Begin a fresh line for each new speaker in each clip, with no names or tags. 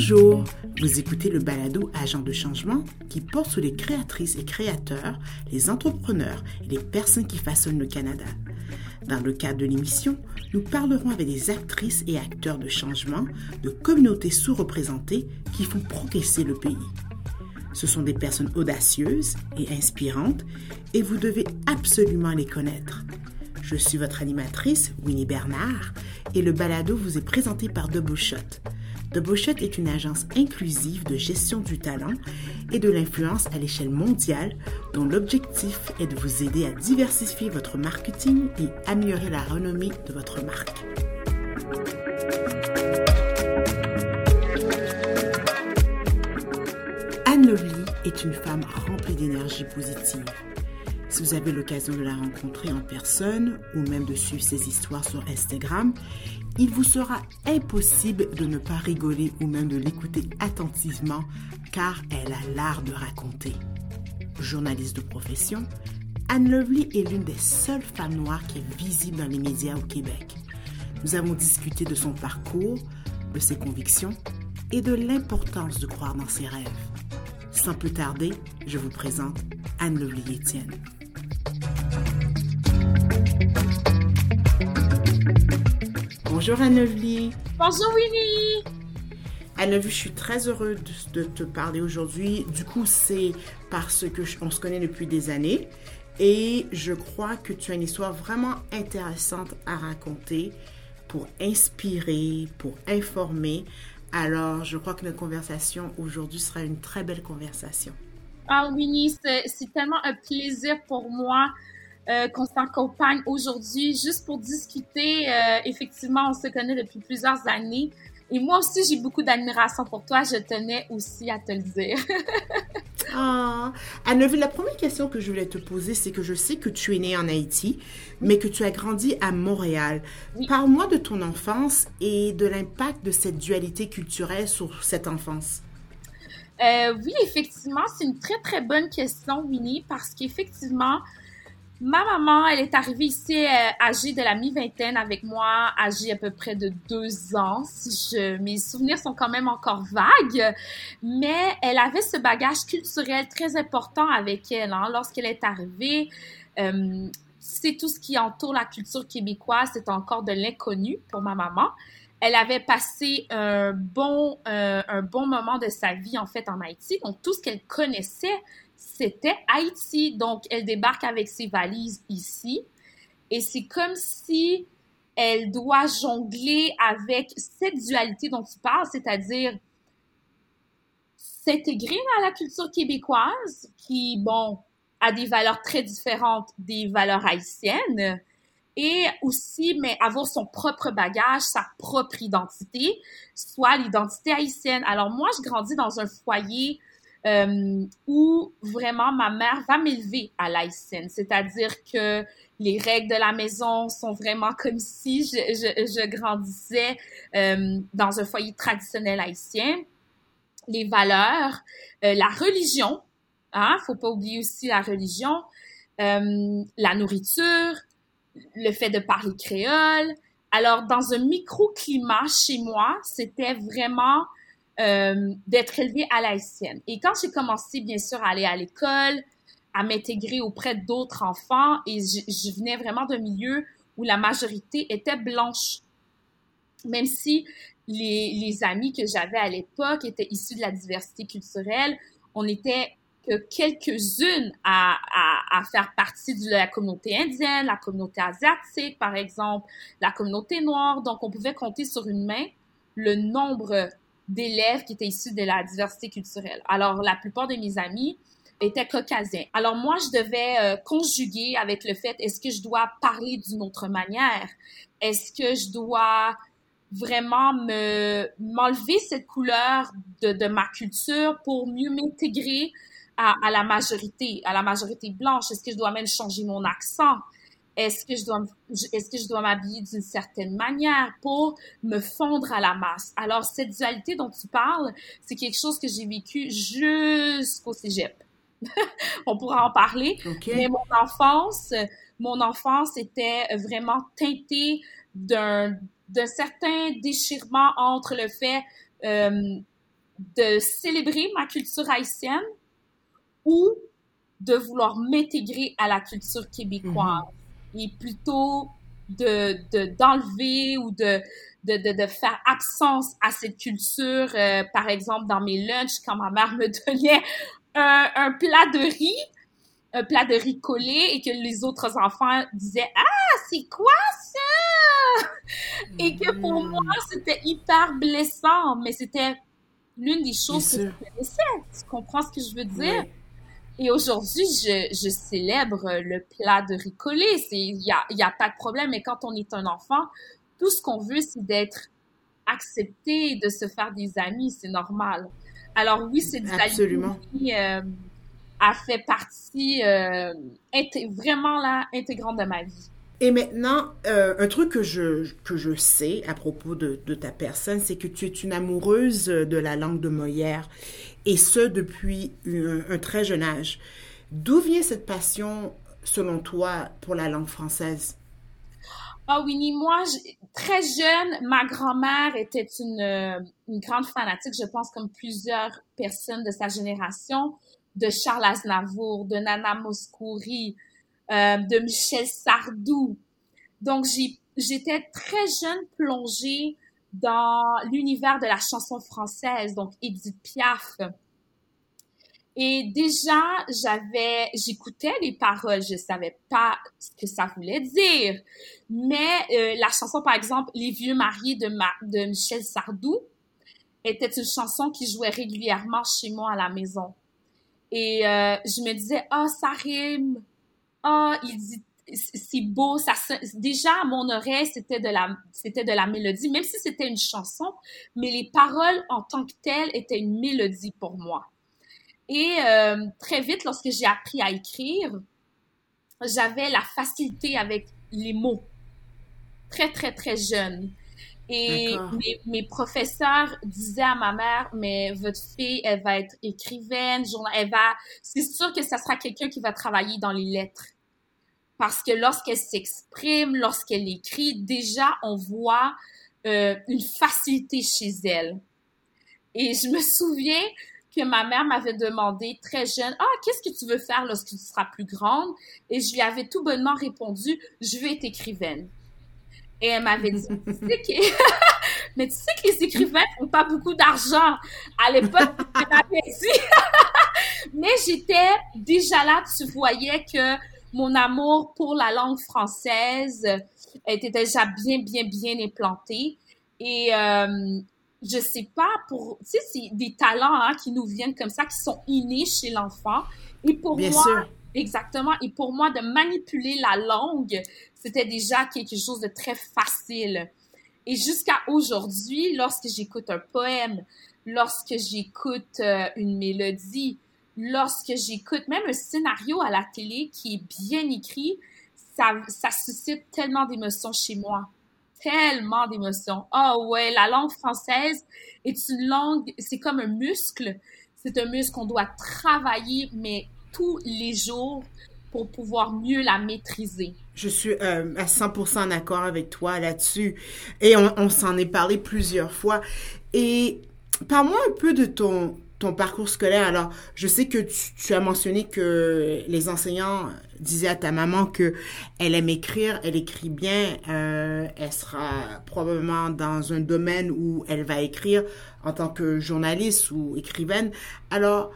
Bonjour, vous écoutez le balado Agent de changement qui porte sur les créatrices et créateurs, les entrepreneurs et les personnes qui façonnent le Canada. Dans le cadre de l'émission, nous parlerons avec des actrices et acteurs de changement de communautés sous-représentées qui font progresser le pays. Ce sont des personnes audacieuses et inspirantes et vous devez absolument les connaître. Je suis votre animatrice, Winnie Bernard, et le balado vous est présenté par Double Shot. The Shot est une agence inclusive de gestion du talent et de l'influence à l'échelle mondiale dont l'objectif est de vous aider à diversifier votre marketing et améliorer la renommée de votre marque. Anne est une femme remplie d'énergie positive. Si vous avez l'occasion de la rencontrer en personne ou même de suivre ses histoires sur Instagram, il vous sera impossible de ne pas rigoler ou même de l'écouter attentivement car elle a l'art de raconter. Journaliste de profession, Anne Lovely est l'une des seules femmes noires qui est visible dans les médias au Québec. Nous avons discuté de son parcours, de ses convictions et de l'importance de croire dans ses rêves. Sans plus tarder, je vous présente Anne Lovely Bonjour Anne-Lovely.
Bonjour Winnie.
Anne-Lovely, je suis très heureuse de, te parler aujourd'hui. Du coup, c'est parce que on se connaît depuis des années et je crois que tu as une histoire vraiment intéressante à raconter pour inspirer, pour informer. Alors, je crois que notre conversation aujourd'hui sera une très belle conversation.
Ah Winnie, c'est tellement un plaisir pour moi euh, qu'on s'accompagne aujourd'hui juste pour discuter. Euh, effectivement, on se connaît depuis plusieurs années. Et moi aussi, j'ai beaucoup d'admiration pour toi. Je tenais aussi à te le dire.
ah, la première question que je voulais te poser, c'est que je sais que tu es née en Haïti, mais que tu as grandi à Montréal. Parle-moi de ton enfance et de l'impact de cette dualité culturelle sur cette enfance.
Euh, oui, effectivement, c'est une très, très bonne question, Winnie, parce qu'effectivement, Ma maman, elle est arrivée ici euh, âgée de la mi-vingtaine avec moi, âgée à peu près de deux ans. Si je, mes souvenirs sont quand même encore vagues, mais elle avait ce bagage culturel très important avec elle. Hein. Lorsqu'elle est arrivée, euh, c'est tout ce qui entoure la culture québécoise, c'est encore de l'inconnu pour ma maman. Elle avait passé un bon, euh, un bon moment de sa vie en fait en Haïti, donc tout ce qu'elle connaissait, c'était Haïti. Donc, elle débarque avec ses valises ici. Et c'est comme si elle doit jongler avec cette dualité dont tu parles, c'est-à-dire s'intégrer dans la culture québécoise, qui, bon, a des valeurs très différentes des valeurs haïtiennes, et aussi, mais avoir son propre bagage, sa propre identité, soit l'identité haïtienne. Alors moi, je grandis dans un foyer euh, où vraiment ma mère va m'élever à l'haïtienne, c'est-à-dire que les règles de la maison sont vraiment comme si je, grandissais euh, dans un foyer traditionnel haïtien. Les valeurs, euh, la religion, hein, faut pas oublier aussi la religion, la nourriture, le fait de parler créole. Alors, dans un microclimat chez moi, c'était vraiment euh, d'être élevée à l'haïtienne. Et quand j'ai commencé, bien sûr, à aller à l'école, à m'intégrer auprès d'autres enfants, et je, je, venais vraiment d'un milieu où la majorité était blanche. Même si les, les amis que j'avais à l'époque étaient issus de la diversité culturelle, on était que quelques-unes à, à, à, faire partie de la communauté indienne, la communauté asiatique, par exemple, la communauté noire. Donc, on pouvait compter sur une main le nombre d'élèves qui étaient issus de la diversité culturelle. Alors, la plupart de mes amis étaient caucasiens. Alors, moi, je devais euh, conjuguer avec le fait, est-ce que je dois parler d'une autre manière? Est-ce que je dois vraiment me m'enlever cette couleur de, de ma culture pour mieux m'intégrer à, à, la majorité, à la majorité blanche? Est-ce que je dois même changer mon accent? Est-ce que je dois, est-ce que je dois m'habiller d'une certaine manière pour me fondre à la masse? Alors, cette dualité dont tu parles, c'est quelque chose que j'ai vécu jusqu'au cégep. On pourra en parler. Mais mon enfance, mon enfance était vraiment teintée d'un, d'un certain déchirement entre le fait euh, de célébrer ma culture haïtienne ou de vouloir m'intégrer à la culture québécoise mm-hmm. Et plutôt de d'enlever ou de de, de, de, faire absence à cette culture. Euh, par exemple, dans mes lunchs, quand ma mère me donnait un, un, plat de riz, un plat de riz collé, et que les autres enfants disaient Ah, c'est quoi ça? Et que pour mm. moi, c'était hyper blessant, mais c'était l'une des choses que je connaissais. Tu comprends ce que je veux dire? Et aujourd'hui, je, je, célèbre le plat de riz collé. Il n'y a, y a pas de problème. Mais quand on est un enfant, tout ce qu'on veut, c'est d'être accepté, de se faire des amis. C'est normal. Alors oui, c'est
Absolument.
qui euh, a fait partie euh, vraiment là, intégrante de ma vie.
Et maintenant, euh, un truc que je, que je sais à propos de, de ta personne, c'est que tu es une amoureuse de la langue de Molière, et ce depuis un, très jeune âge. D'où vient cette passion, selon toi, pour la langue française?
Ah oui, ni moi, très jeune, ma grand-mère était une, euh, une grande fanatique, je pense, comme plusieurs personnes de sa génération, de Charles Aznavour, de Nana Mouskouri, euh, de Michel Sardou. Donc, j'étais très jeune plongée dans l'univers de la chanson française, donc Edith Piaf. Et déjà, j'avais, j'écoutais les paroles, je savais pas ce que ça voulait dire. Mais euh, la chanson, par exemple, Les vieux mariés de, de Michel Sardou était une chanson qui jouait régulièrement chez moi à la maison. Et euh, je me disais, ah, oh, ça rime, ah, il dit c'est beau, ça déjà à mon oreille c'était de la c'était de la mélodie même si c'était une chanson, mais les paroles en tant que telles étaient une mélodie pour moi. Et euh, très vite lorsque j'ai appris à écrire, j'avais la facilité avec les mots. Très très très jeune. Et mes, mes, professeurs disaient à ma mère, mais votre fille, elle va être écrivaine, elle va, c'est sûr que ça sera quelqu'un qui va travailler dans les lettres. Parce que lorsqu'elle s'exprime, lorsqu'elle écrit, déjà, on voit euh, une facilité chez elle. Et je me souviens que ma mère m'avait demandé très jeune, ah, qu'est-ce que tu veux faire lorsque tu seras plus grande? Et je lui avais tout bonnement répondu, je veux être écrivaine. Et elle m'avait dit, mais tu sais que les écrivains font pas beaucoup d'argent. À l'époque, mais j'étais déjà là, tu voyais que mon amour pour la langue française était déjà bien, bien, bien implanté. Et euh, je sais pas, pour, tu sais, c'est des talents hein, qui nous viennent comme ça, qui sont innés chez l'enfant. Et pour bien moi, sûr. exactement, et pour moi, de manipuler la langue, c'était déjà quelque chose de très facile. Et jusqu'à aujourd'hui, lorsque j'écoute un poème, lorsque j'écoute euh, une mélodie, lorsque j'écoute même un scénario à la télé qui est bien écrit, ça, ça suscite tellement d'émotions chez moi. Tellement d'émotions. Oh ouais, la langue française est une langue, c'est comme un muscle. C'est un muscle qu'on doit travailler, mais tous les jours pour pouvoir mieux la maîtriser.
Je suis euh, à 100% d'accord avec toi là-dessus. Et on, on s'en est parlé plusieurs fois. Et parle-moi un peu de ton, ton parcours scolaire. Alors, je sais que tu, as mentionné que les enseignants disaient à ta maman que elle aime écrire, elle écrit bien, euh, elle sera probablement dans un domaine où elle va écrire en tant que journaliste ou écrivaine. Alors,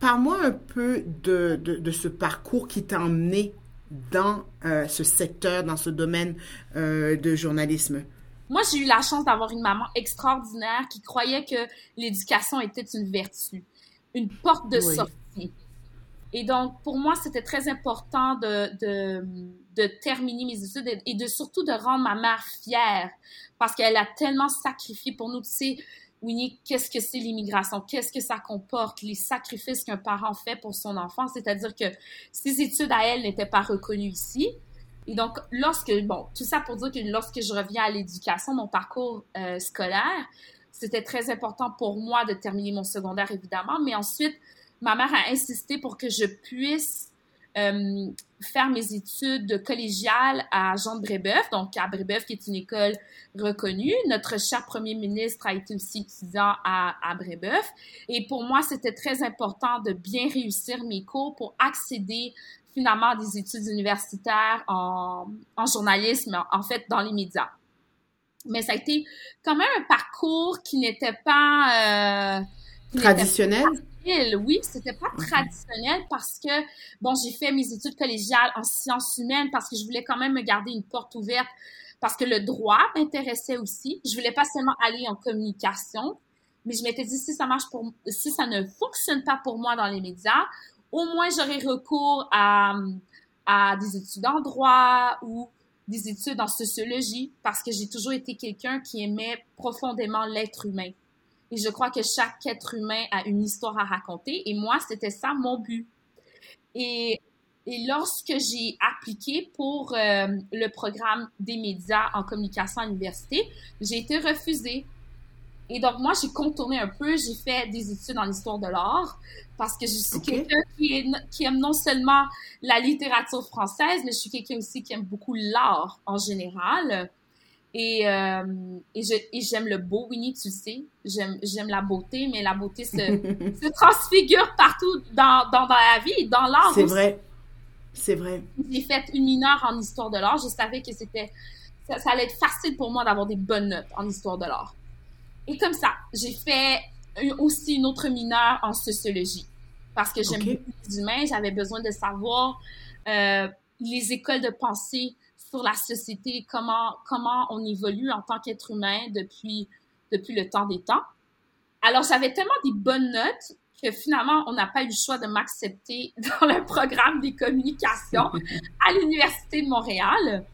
parle-moi un peu de, de, ce parcours qui t'a emmené dans euh, ce secteur, dans ce domaine euh, de journalisme.
Moi, j'ai eu la chance d'avoir une maman extraordinaire qui croyait que l'éducation était une vertu, une porte de sortie. Et donc, pour moi, c'était très important de, de, de, terminer mes études et de surtout de rendre ma mère fière parce qu'elle a tellement sacrifié pour nous. Tu sais, Winnie, qu'est-ce que c'est l'immigration? Qu'est-ce que ça comporte? Les sacrifices qu'un parent fait pour son enfant? C'est-à-dire que ses études à elle n'étaient pas reconnues ici. Et donc, lorsque, bon, tout ça pour dire que lorsque je reviens à l'éducation, mon parcours euh, scolaire, c'était très important pour moi de terminer mon secondaire, évidemment, mais ensuite, ma mère a insisté pour que je puisse euh, faire mes études collégiales à Jean de Brébeuf, donc à Brébeuf, qui est une école reconnue. Notre cher premier ministre a été aussi étudiant à, à Brébeuf. Et pour moi, c'était très important de bien réussir mes cours pour accéder finalement des études universitaires en, en journalisme, en fait, dans les médias. Mais ça a été quand même un parcours qui n'était pas...
Euh, traditionnel?
oui, c'était pas traditionnel parce que, bon, j'ai fait mes études collégiales en sciences humaines parce que je voulais quand même me garder une porte ouverte parce que le droit m'intéressait aussi. Je voulais pas seulement aller en communication, mais je m'étais dit si ça marche pour, si ça ne fonctionne pas pour moi dans les médias, au moins j'aurai recours à, à des études en droit ou des études en sociologie parce que j'ai toujours été quelqu'un qui aimait profondément l'être humain. Et je crois que chaque être humain a une histoire à raconter. Et moi, c'était ça mon but. Et, et lorsque j'ai appliqué pour euh, le programme des médias en communication à l'université, j'ai été refusée. Et donc, moi, j'ai contourné un peu. J'ai fait des études en histoire de l'art parce que je suis quelqu'un qui, qui, aime non seulement la littérature française, mais je suis quelqu'un aussi qui aime beaucoup l'art en général. Et, euh, et j'aime le beau, Winnie, tu sais. J'aime la beauté, mais la beauté se, se transfigure partout dans, dans, dans la vie, dans l'art
C'est vrai. C'est vrai.
J'ai fait une mineure en histoire de l'art. Je savais que c'était ça, ça, allait être facile pour moi d'avoir des bonnes notes en histoire de l'art. Et comme ça, j'ai fait aussi une autre mineure en sociologie parce que j'aime beaucoup les humains. J'avais besoin de savoir euh, les écoles de pensée sur la société, comment, comment on évolue en tant qu'être humain depuis, depuis le temps des temps. Alors, j'avais tellement des bonnes notes que finalement, on n'a pas eu le choix de m'accepter dans le programme des communications à l'Université de Montréal.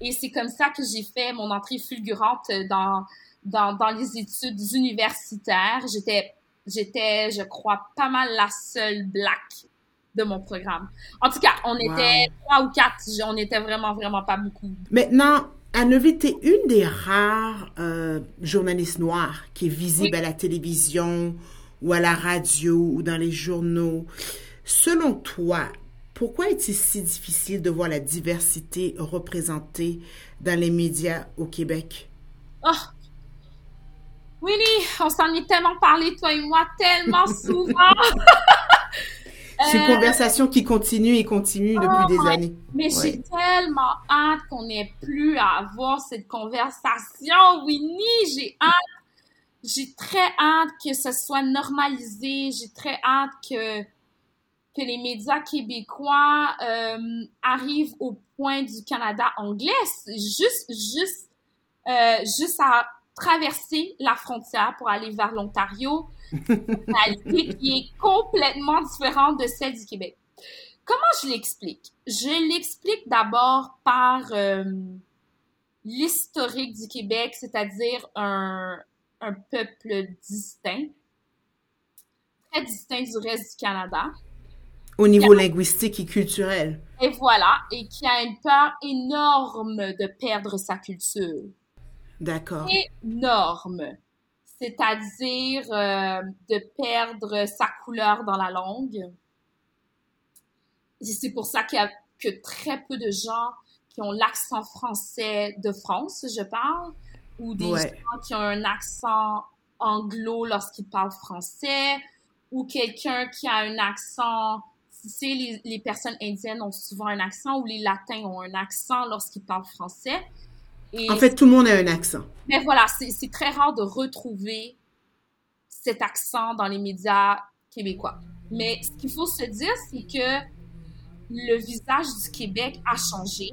Et c'est comme ça que j'ai fait mon entrée fulgurante dans, dans, dans les études universitaires. J'étais, j'étais, je crois, pas mal la seule black de mon programme. En tout cas, on était trois ou quatre. On était vraiment, vraiment pas beaucoup.
Maintenant, Anne-Levée, tu une des rares euh, journalistes noires qui est visible à la télévision ou à la radio ou dans les journaux. Selon toi, pourquoi est-il si difficile de voir la diversité représentée dans les médias au Québec?
Oh! Winnie, on s'en est tellement parlé, toi et moi, tellement souvent!
C'est une euh, conversation qui continue et continue depuis des années.
Mais j'ai tellement hâte qu'on n'ait plus à avoir cette conversation, Winnie. J'ai hâte. J'ai très hâte que ce soit normalisé. J'ai très hâte que que les médias québécois euh, arrivent au point du Canada anglais, juste juste euh, juste à traverser la frontière pour aller vers l'Ontario réalité qui est complètement différente de celle du Québec. Comment je l'explique? Je l'explique d'abord par euh, l'historique du Québec, c'est-à-dire un, un peuple distinct, très distinct du reste du Canada.
Au niveau linguistique et culturel.
Et voilà, et qui a une peur énorme de perdre sa culture.
D'accord.
Énorme c'est-à-dire euh, de perdre sa couleur dans la langue. C'est pour ça qu'il y a que très peu de gens qui ont l'accent français de France, je parle, ou des gens qui ont un accent anglo lorsqu'ils parlent français, ou quelqu'un qui a un accent, tu sais, les, les personnes indiennes ont souvent un accent, ou les latins ont un accent lorsqu'ils parlent français
en fait, tout le monde a un accent.
Mais voilà, c'est très rare de retrouver cet accent dans les médias québécois. Mais ce qu'il faut se dire, c'est que le visage du Québec a changé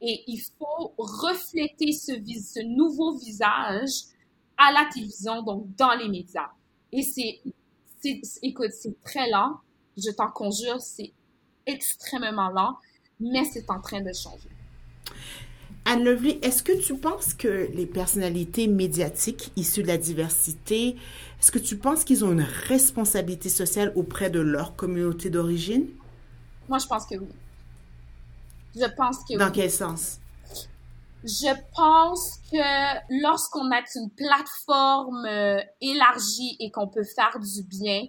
et il faut refléter ce, ce nouveau visage à la télévision, donc dans les médias. Et c'est, écoute, c'est très lent. Je t'en conjure, c'est extrêmement lent, mais c'est en train de changer.
Anne Lovely, est-ce que tu penses que les personnalités médiatiques issues de la diversité, est-ce que tu penses qu'ils ont une responsabilité sociale auprès de leur communauté d'origine?
Moi, je pense que oui. Je pense que
Dans quel sens?
Je pense que lorsqu'on a une plateforme euh, élargie et qu'on peut faire du bien,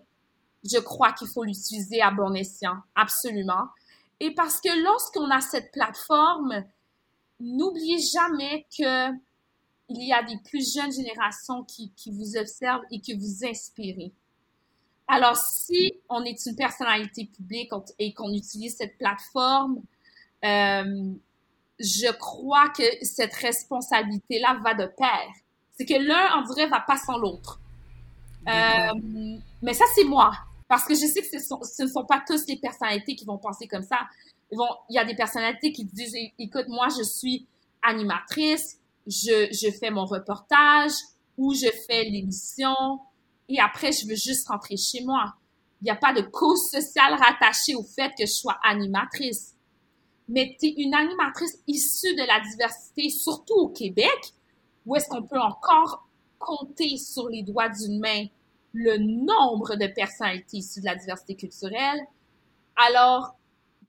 je crois qu'il faut l'utiliser à bon escient, absolument. Et parce que lorsqu'on a cette plateforme, n'oubliez jamais que il y a des plus jeunes générations qui, qui vous observent et qui vous inspirent. Alors, si on est une personnalité publique et qu'on utilise cette plateforme, euh, je crois que cette responsabilité-là va de pair. C'est que l'un, on dirait, va pas sans l'autre. Euh, mais ça, c'est moi. Parce que je sais que ce, ne sont pas tous les personnalités qui vont penser comme ça. Il y a des personnalités qui disent, écoute, moi, je suis animatrice, je, je fais mon reportage ou je fais l'émission et après, je veux juste rentrer chez moi. Il n'y a pas de cause sociale rattachée au fait que je sois animatrice. Mais tu es une animatrice issue de la diversité, surtout au Québec, où est-ce qu'on peut encore compter sur les doigts d'une main le nombre de personnalités issues de la diversité culturelle? Alors,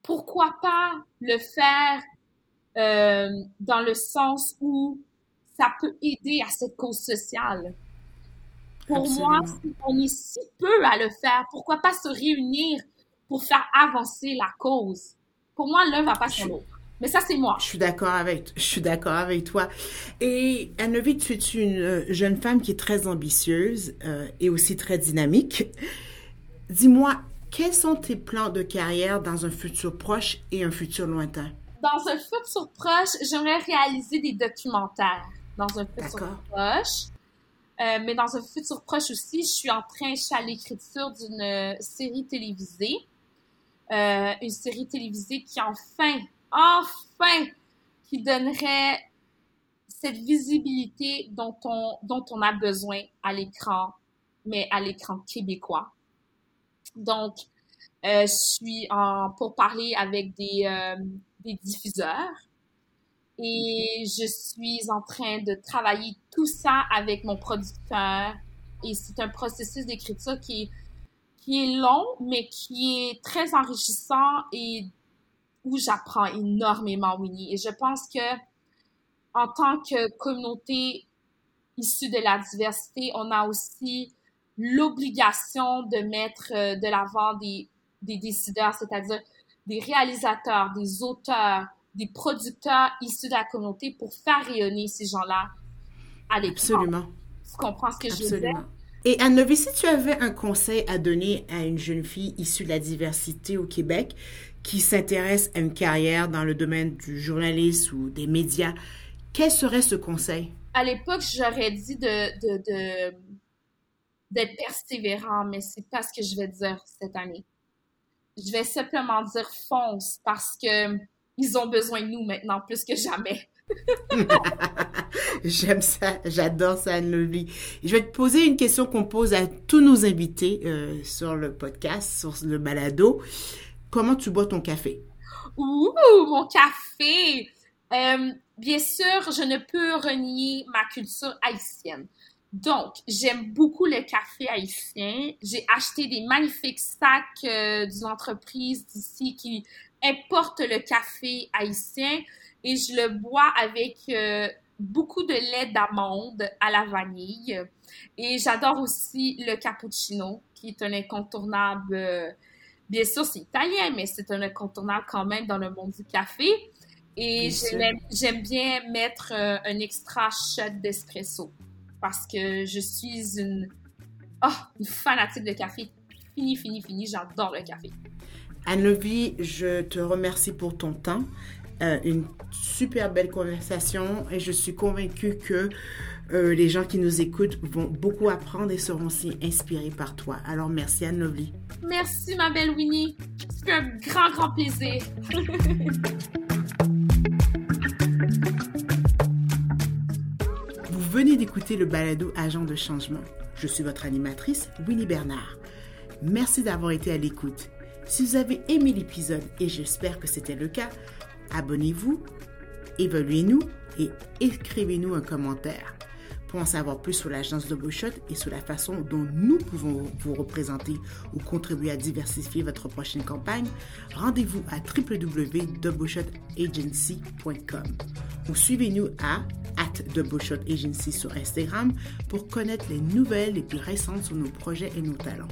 pourquoi pas le faire euh, dans le sens où ça peut aider à cette cause sociale? Pour moi, si on est si peu à le faire, pourquoi pas se réunir pour faire avancer la cause? Pour moi, l'un va pas sans l'autre. Mais ça, c'est moi.
Je suis d'accord avec, je suis d'accord avec toi. Et anne tu es une euh, jeune femme qui est très ambitieuse euh, et aussi très dynamique. Dis-moi, quels sont tes plans de carrière dans un futur proche et un futur lointain?
Dans un futur proche, j'aimerais réaliser des documentaires. Dans un futur proche. Euh, mais dans un futur proche aussi, je suis en train, je suis à l'écriture d'une série télévisée. une série télévisée qui enfin enfin, qui donnerait cette visibilité dont on, dont on a besoin à l'écran, mais à l'écran québécois. Donc, euh, je suis en pour parler avec des, euh, des diffuseurs et je suis en train de travailler tout ça avec mon producteur et c'est un processus d'écriture qui qui est long mais qui est très enrichissant et où j'apprends énormément, Winnie. Et je pense que en tant que communauté issue de la diversité, on a aussi l'obligation de mettre euh, de l'avant des, des décideurs, c'est-à-dire des réalisateurs, des auteurs, des producteurs issus de la communauté pour faire rayonner ces gens-là à l'écran.
Absolument.
Tu comprends ce que je veux dire?
Et Anne si tu avais un conseil à donner à une jeune fille issue de la diversité au Québec qui s'intéresse à une carrière dans le domaine du journalisme ou des médias, quel serait ce conseil?
À l'époque, j'aurais dit de, d'être persévérant, mais c'est pas ce que je vais dire cette année. Je vais simplement dire fonce parce que ils ont besoin de nous maintenant plus que jamais.
J'aime ça, j'adore ça, Anne Je vais te poser une question qu'on pose à tous nos invités euh, sur le podcast, sur le balado. Comment tu bois ton café?
Ouh, mon café! Euh, bien sûr, je ne peux renier ma culture haïtienne. Donc, j'aime beaucoup le café haïtien. J'ai acheté des magnifiques sacs euh, d'une entreprise d'ici qui importe le café haïtien et je le bois avec euh, beaucoup de lait d'amande à la vanille. Et j'adore aussi le cappuccino, qui est un incontournable Bien sûr, c'est italien, mais c'est un incontournable quand même dans le monde du café. Et j'aime bien mettre euh, un extra shot d'espresso parce que je suis une, oh, une fanatique de café. Fini, fini, fini. J'adore le café.
Anne-Lovie, je te remercie pour ton temps. Euh, une super belle conversation et je suis convaincue que euh, les gens qui nous écoutent vont beaucoup apprendre et seront aussi inspirés par toi. Alors merci Anne Lovely.
Merci ma belle Winnie. C'est un grand, grand plaisir.
venez d'écouter le balado Agent de changement. Je suis votre animatrice, Winnie Bernard. Merci d'avoir été à l'écoute. Si vous avez aimé l'épisode, et j'espère que c'était le cas, abonnez-vous, évaluez-nous et écrivez-nous un commentaire. Pour en savoir plus sur l'agence Doubleshot et sur la façon dont nous pouvons vous représenter ou contribuer à diversifier votre prochaine campagne, rendez-vous à www.doubleShotAgency.com ou suivez-nous à at sur Instagram pour connaître les nouvelles les plus récentes sur nos projets et nos talents.